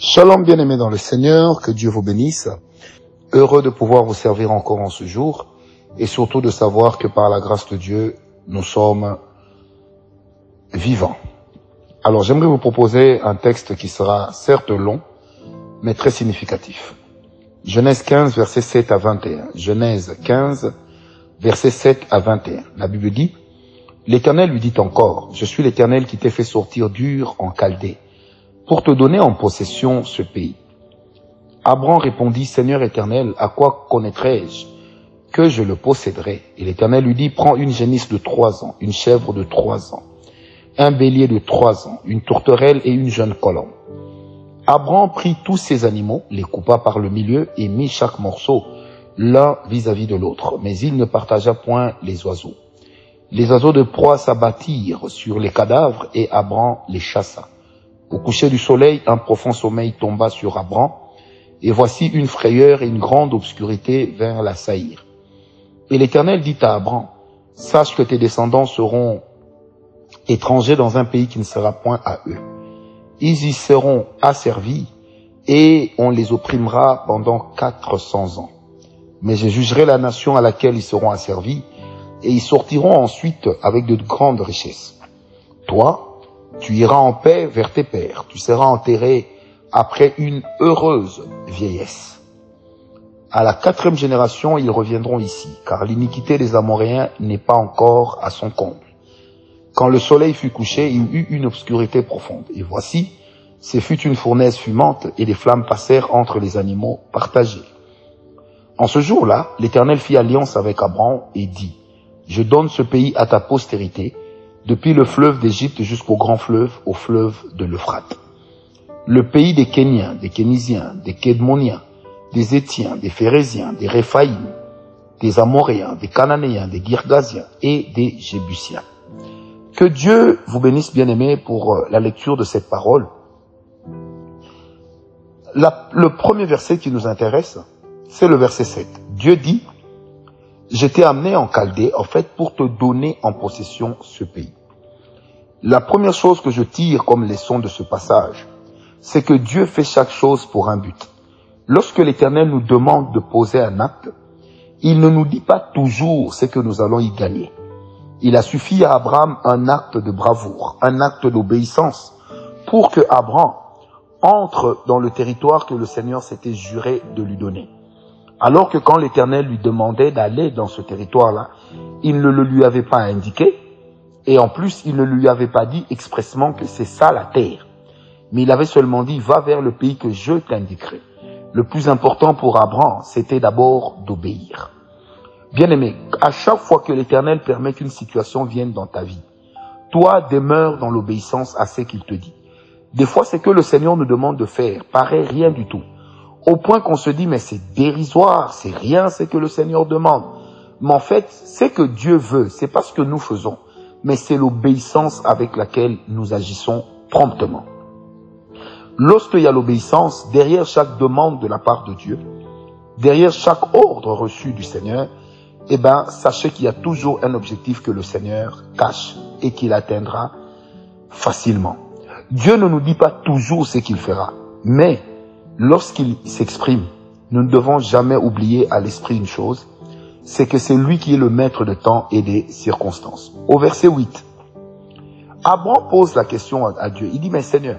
Shalom bien-aimés dans le Seigneur, que Dieu vous bénisse. Heureux de pouvoir vous servir encore en ce jour et surtout de savoir que par la grâce de Dieu, nous sommes vivants. Alors j'aimerais vous proposer un texte qui sera certes long, mais très significatif. Genèse 15, verset 7 à 21. Genèse 15, verset 7 à 21. La Bible dit, L'Éternel lui dit encore, Je suis l'Éternel qui t'ai fait sortir dur en Chaldée pour te donner en possession ce pays. Abraham répondit, Seigneur éternel, à quoi connaîtrai-je que je le posséderai? Et l'éternel lui dit, prends une génisse de trois ans, une chèvre de trois ans, un bélier de trois ans, une tourterelle et une jeune colombe. Abraham prit tous ces animaux, les coupa par le milieu et mit chaque morceau l'un vis-à-vis de l'autre, mais il ne partagea point les oiseaux. Les oiseaux de proie s'abattirent sur les cadavres et Abraham les chassa. Au coucher du soleil, un profond sommeil tomba sur Abraham, et voici une frayeur et une grande obscurité vers la saillir. Et l'Éternel dit à Abraham, sache que tes descendants seront étrangers dans un pays qui ne sera point à eux. Ils y seront asservis, et on les opprimera pendant quatre cents ans. Mais je jugerai la nation à laquelle ils seront asservis, et ils sortiront ensuite avec de grandes richesses. Toi, tu iras en paix vers tes pères, tu seras enterré après une heureuse vieillesse. À la quatrième génération, ils reviendront ici, car l'iniquité des Amoréens n'est pas encore à son comble. Quand le soleil fut couché, il y eut une obscurité profonde. Et voici, ce fut une fournaise fumante, et les flammes passèrent entre les animaux partagés. En ce jour-là, l'Éternel fit alliance avec Abraham et dit, Je donne ce pays à ta postérité, depuis le fleuve d'Égypte jusqu'au grand fleuve, au fleuve de l'Euphrate. Le pays des Kéniens, des Kénisiens, des Kédmoniens, des Étiens, des Phérésiens, des Réphaïm, des Amoréens, des Cananéens, des Girgasiens et des Jébusiens. Que Dieu vous bénisse, bien-aimés, pour euh, la lecture de cette parole. le premier verset qui nous intéresse, c'est le verset 7. Dieu dit, je t'ai amené en Chaldée, en fait, pour te donner en possession ce pays. La première chose que je tire comme leçon de ce passage, c'est que Dieu fait chaque chose pour un but. Lorsque l'Éternel nous demande de poser un acte, il ne nous dit pas toujours ce que nous allons y gagner. Il a suffi à Abraham un acte de bravoure, un acte d'obéissance, pour que Abraham entre dans le territoire que le Seigneur s'était juré de lui donner. Alors que quand l'Éternel lui demandait d'aller dans ce territoire-là, il ne le lui avait pas indiqué, et en plus, il ne lui avait pas dit expressement que c'est ça la terre. Mais il avait seulement dit, va vers le pays que je t'indiquerai. Le plus important pour Abraham, c'était d'abord d'obéir. Bien aimé, à chaque fois que l'Éternel permet qu'une situation vienne dans ta vie, toi demeure dans l'obéissance à ce qu'il te dit. Des fois, ce que le Seigneur nous demande de faire paraît rien du tout. Au point qu'on se dit, mais c'est dérisoire, c'est rien ce que le Seigneur demande. Mais en fait, ce que Dieu veut, c'est pas ce que nous faisons mais c'est l'obéissance avec laquelle nous agissons promptement. Lorsqu'il y a l'obéissance, derrière chaque demande de la part de Dieu, derrière chaque ordre reçu du Seigneur, eh ben, sachez qu'il y a toujours un objectif que le Seigneur cache et qu'il atteindra facilement. Dieu ne nous dit pas toujours ce qu'il fera, mais lorsqu'il s'exprime, nous ne devons jamais oublier à l'esprit une chose, c'est que c'est lui qui est le maître de temps et des circonstances. Au verset 8, Abraham pose la question à Dieu. Il dit, mais Seigneur,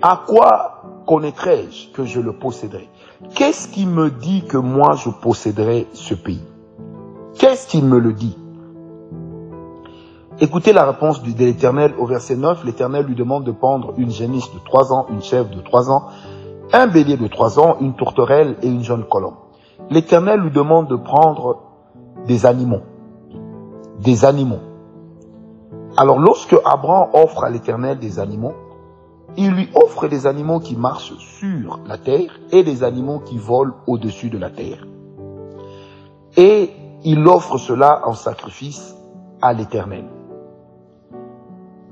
à quoi connaîtrai-je que je le posséderai? Qu'est-ce qui me dit que moi je posséderai ce pays? Qu'est-ce qui me le dit? Écoutez la réponse de l'Éternel au verset 9. L'Éternel lui demande de prendre une génisse de trois ans, une chèvre de trois ans, un bélier de trois ans, une tourterelle et une jeune colombe. L'Éternel lui demande de prendre des animaux. Des animaux. Alors lorsque Abraham offre à l'Éternel des animaux, il lui offre des animaux qui marchent sur la terre et des animaux qui volent au-dessus de la terre. Et il offre cela en sacrifice à l'Éternel.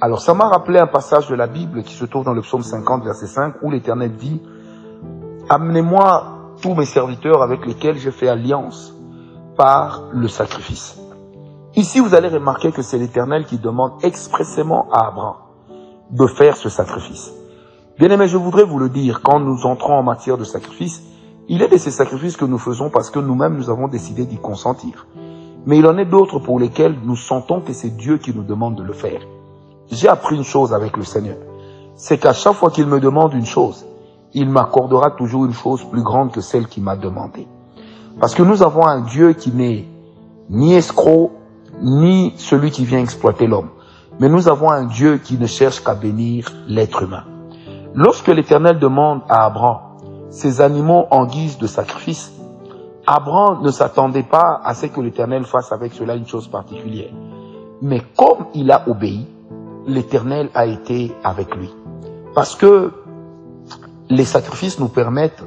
Alors ça m'a rappelé un passage de la Bible qui se trouve dans le psaume 50, verset 5, où l'Éternel dit, Amenez-moi tous mes serviteurs avec lesquels j'ai fait alliance par le sacrifice. Ici, vous allez remarquer que c'est l'Éternel qui demande expressément à Abraham de faire ce sacrifice. Bien aimé, je voudrais vous le dire, quand nous entrons en matière de sacrifice, il est de ces sacrifices que nous faisons parce que nous-mêmes nous avons décidé d'y consentir. Mais il en est d'autres pour lesquels nous sentons que c'est Dieu qui nous demande de le faire. J'ai appris une chose avec le Seigneur. C'est qu'à chaque fois qu'il me demande une chose, il m'accordera toujours une chose plus grande que celle qu'il m'a demandé. Parce que nous avons un Dieu qui n'est ni escroc, ni celui qui vient exploiter l'homme. Mais nous avons un Dieu qui ne cherche qu'à bénir l'être humain. Lorsque l'Éternel demande à Abraham ses animaux en guise de sacrifice, Abraham ne s'attendait pas à ce que l'Éternel fasse avec cela une chose particulière. Mais comme il a obéi, l'Éternel a été avec lui. Parce que les sacrifices nous permettent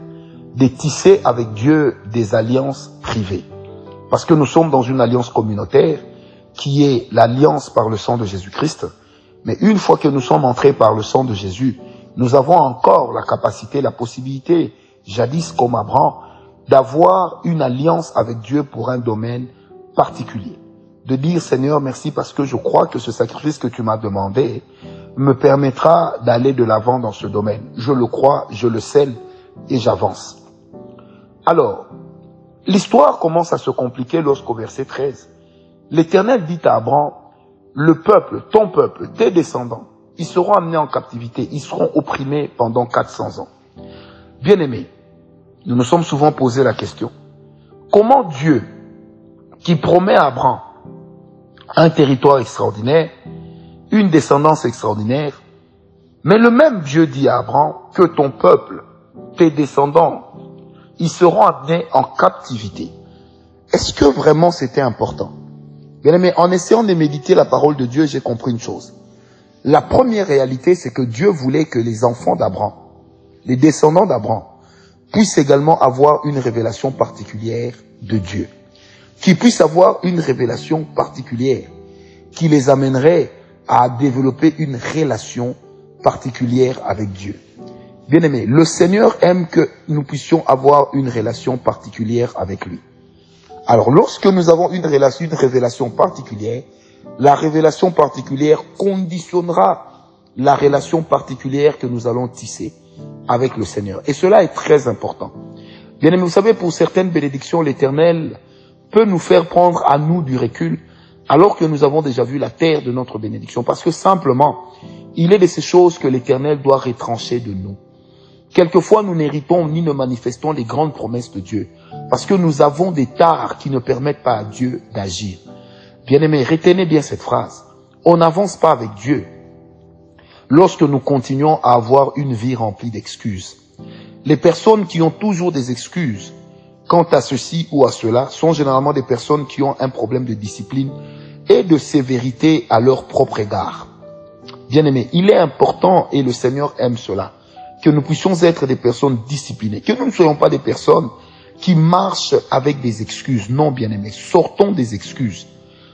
de tisser avec Dieu des alliances privées. Parce que nous sommes dans une alliance communautaire qui est l'alliance par le sang de Jésus-Christ. Mais une fois que nous sommes entrés par le sang de Jésus, nous avons encore la capacité, la possibilité, jadis comme Abraham, d'avoir une alliance avec Dieu pour un domaine particulier. De dire Seigneur merci parce que je crois que ce sacrifice que tu m'as demandé me permettra d'aller de l'avant dans ce domaine. Je le crois, je le scelle et j'avance. Alors, l'histoire commence à se compliquer lorsqu'au verset 13, l'Éternel dit à Abraham, le peuple, ton peuple, tes descendants, ils seront amenés en captivité, ils seront opprimés pendant 400 ans. Bien aimés, nous nous sommes souvent posé la question, comment Dieu, qui promet à Abraham un territoire extraordinaire, une descendance extraordinaire, mais le même Dieu dit à Abraham que ton peuple, tes descendants, ils seront amenés en captivité. Est-ce que vraiment c'était important? Bien en essayant de méditer la parole de Dieu, j'ai compris une chose. La première réalité, c'est que Dieu voulait que les enfants d'Abraham, les descendants d'Abraham, puissent également avoir une révélation particulière de Dieu. Qu'ils puissent avoir une révélation particulière qui les amènerait à développer une relation particulière avec Dieu. Bien aimé, le Seigneur aime que nous puissions avoir une relation particulière avec lui. Alors, lorsque nous avons une révélation particulière, la révélation particulière conditionnera la relation particulière que nous allons tisser avec le Seigneur. Et cela est très important. Bien aimé, vous savez, pour certaines bénédictions, l'Éternel peut nous faire prendre à nous du recul alors que nous avons déjà vu la terre de notre bénédiction. Parce que simplement, il est de ces choses que l'Éternel doit retrancher de nous. Quelquefois, nous n'héritons ni ne manifestons les grandes promesses de Dieu, parce que nous avons des tares qui ne permettent pas à Dieu d'agir. Bien-aimés, retenez bien cette phrase. On n'avance pas avec Dieu lorsque nous continuons à avoir une vie remplie d'excuses. Les personnes qui ont toujours des excuses quant à ceci ou à cela sont généralement des personnes qui ont un problème de discipline et de sévérité à leur propre égard. Bien-aimés, il est important, et le Seigneur aime cela, que nous puissions être des personnes disciplinées, que nous ne soyons pas des personnes qui marchent avec des excuses. Non, bien-aimés, sortons des excuses.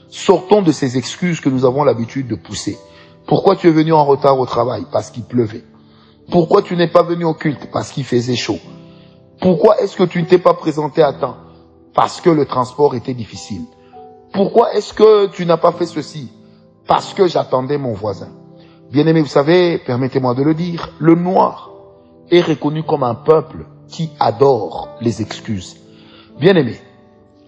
Sortons de ces excuses que nous avons l'habitude de pousser. Pourquoi tu es venu en retard au travail? Parce qu'il pleuvait. Pourquoi tu n'es pas venu au culte? Parce qu'il faisait chaud. Pourquoi est-ce que tu ne t'es pas présenté à temps? Parce que le transport était difficile. Pourquoi est-ce que tu n'as pas fait ceci? Parce que j'attendais mon voisin. Bien aimé, vous savez, permettez-moi de le dire, le noir est reconnu comme un peuple qui adore les excuses. Bien aimé,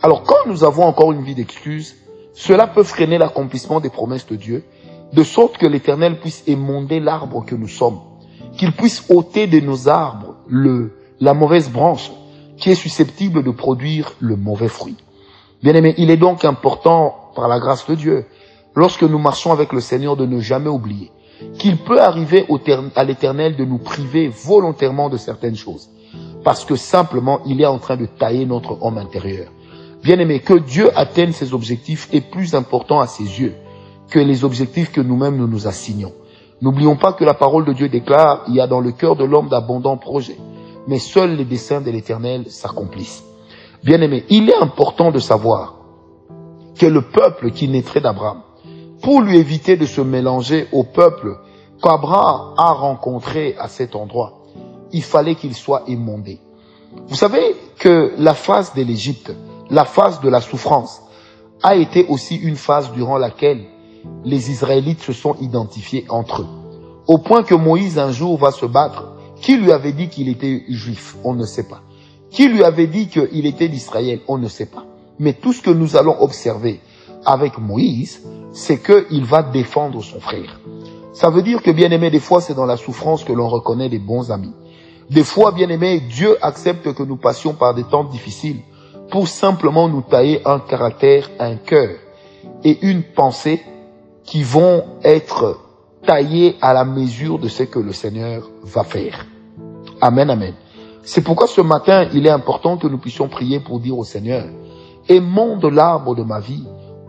alors quand nous avons encore une vie d'excuses, cela peut freiner l'accomplissement des promesses de Dieu, de sorte que l'Éternel puisse émonder l'arbre que nous sommes, qu'il puisse ôter de nos arbres le, la mauvaise branche qui est susceptible de produire le mauvais fruit. Bien aimé, il est donc important, par la grâce de Dieu, lorsque nous marchons avec le Seigneur, de ne jamais oublier qu'il peut arriver à l'Éternel de nous priver volontairement de certaines choses, parce que simplement il est en train de tailler notre homme intérieur. Bien aimé, que Dieu atteigne ses objectifs est plus important à ses yeux que les objectifs que nous-mêmes nous nous assignons. N'oublions pas que la parole de Dieu déclare, il y a dans le cœur de l'homme d'abondants projets, mais seuls les desseins de l'Éternel s'accomplissent. Bien aimé, il est important de savoir que le peuple qui naîtrait d'Abraham, pour lui éviter de se mélanger au peuple qu'Abraham a rencontré à cet endroit, il fallait qu'il soit émondé. Vous savez que la phase de l'Égypte, la phase de la souffrance, a été aussi une phase durant laquelle les Israélites se sont identifiés entre eux. Au point que Moïse un jour va se battre. Qui lui avait dit qu'il était juif? On ne sait pas. Qui lui avait dit qu'il était d'Israël? On ne sait pas. Mais tout ce que nous allons observer avec Moïse, c'est qu'il va défendre son frère. Ça veut dire que, bien aimé, des fois, c'est dans la souffrance que l'on reconnaît des bons amis. Des fois, bien aimé, Dieu accepte que nous passions par des temps difficiles pour simplement nous tailler un caractère, un cœur et une pensée qui vont être taillés à la mesure de ce que le Seigneur va faire. Amen, amen. C'est pourquoi ce matin, il est important que nous puissions prier pour dire au Seigneur, aimons de l'arbre de ma vie,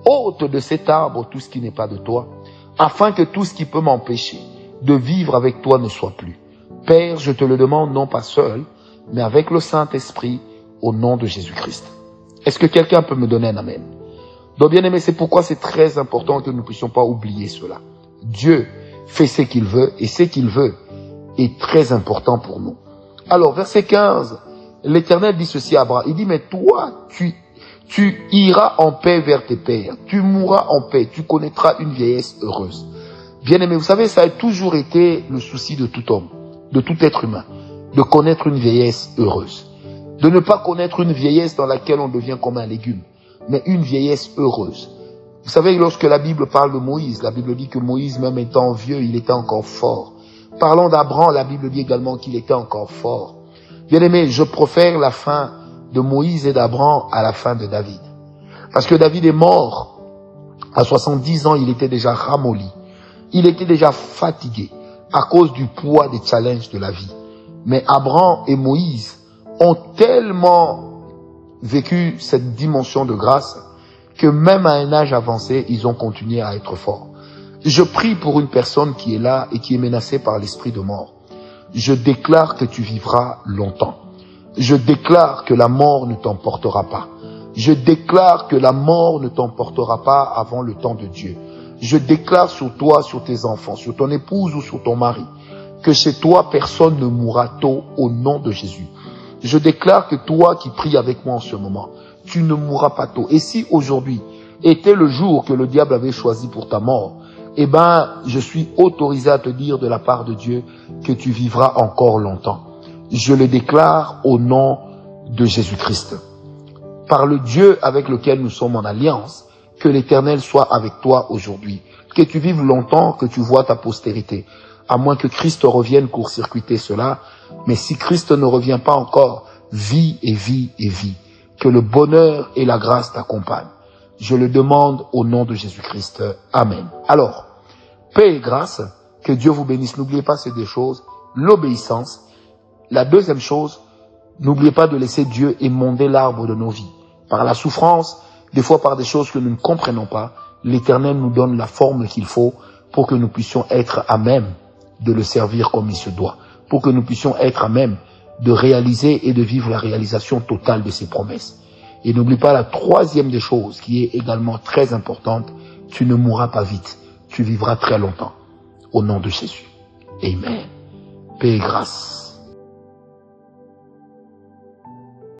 ôte de cet arbre tout ce qui n'est pas de toi, afin que tout ce qui peut m'empêcher de vivre avec toi ne soit plus. Père, je te le demande non pas seul, mais avec le Saint-Esprit, au nom de Jésus-Christ. Est-ce que quelqu'un peut me donner un Amen? Donc bien aimé, c'est pourquoi c'est très important que nous ne puissions pas oublier cela. Dieu fait ce qu'il veut et ce qu'il veut est très important pour nous. Alors, verset 15, l'Éternel dit ceci à Abraham. Il dit, mais toi, tu, tu iras en paix vers tes pères. Tu mourras en paix. Tu connaîtras une vieillesse heureuse. Bien aimé, vous savez, ça a toujours été le souci de tout homme, de tout être humain, de connaître une vieillesse heureuse. De ne pas connaître une vieillesse dans laquelle on devient comme un légume, mais une vieillesse heureuse. Vous savez, lorsque la Bible parle de Moïse, la Bible dit que Moïse, même étant vieux, il était encore fort. Parlons d'Abraham, la Bible dit également qu'il était encore fort. Bien aimé, je préfère la fin de Moïse et d'Abraham à la fin de David. Parce que David est mort. À 70 ans, il était déjà ramolli. Il était déjà fatigué à cause du poids des challenges de la vie. Mais Abraham et Moïse ont tellement vécu cette dimension de grâce que même à un âge avancé, ils ont continué à être forts. Je prie pour une personne qui est là et qui est menacée par l'esprit de mort. Je déclare que tu vivras longtemps. Je déclare que la mort ne t'emportera pas. Je déclare que la mort ne t'emportera pas avant le temps de Dieu. Je déclare sur toi, sur tes enfants, sur ton épouse ou sur ton mari, que chez toi personne ne mourra tôt au nom de Jésus. Je déclare que toi qui pries avec moi en ce moment, tu ne mourras pas tôt. Et si aujourd'hui était le jour que le diable avait choisi pour ta mort, eh ben, je suis autorisé à te dire de la part de Dieu que tu vivras encore longtemps. Je le déclare au nom de Jésus-Christ. Par le Dieu avec lequel nous sommes en alliance, que l'éternel soit avec toi aujourd'hui. Que tu vives longtemps, que tu vois ta postérité. À moins que Christ revienne court-circuiter cela, mais si Christ ne revient pas encore, vis et vis et vis. Que le bonheur et la grâce t'accompagnent. Je le demande au nom de Jésus-Christ. Amen. Alors, paix et grâce, que Dieu vous bénisse. N'oubliez pas ces deux choses. L'obéissance. La deuxième chose, n'oubliez pas de laisser Dieu émonder l'arbre de nos vies. Par la souffrance, des fois par des choses que nous ne comprenons pas, l'Éternel nous donne la forme qu'il faut pour que nous puissions être à même de le servir comme il se doit pour que nous puissions être à même de réaliser et de vivre la réalisation totale de ses promesses. Et n'oublie pas la troisième des choses qui est également très importante, tu ne mourras pas vite, tu vivras très longtemps. Au nom de Jésus. Amen. Paix et grâce.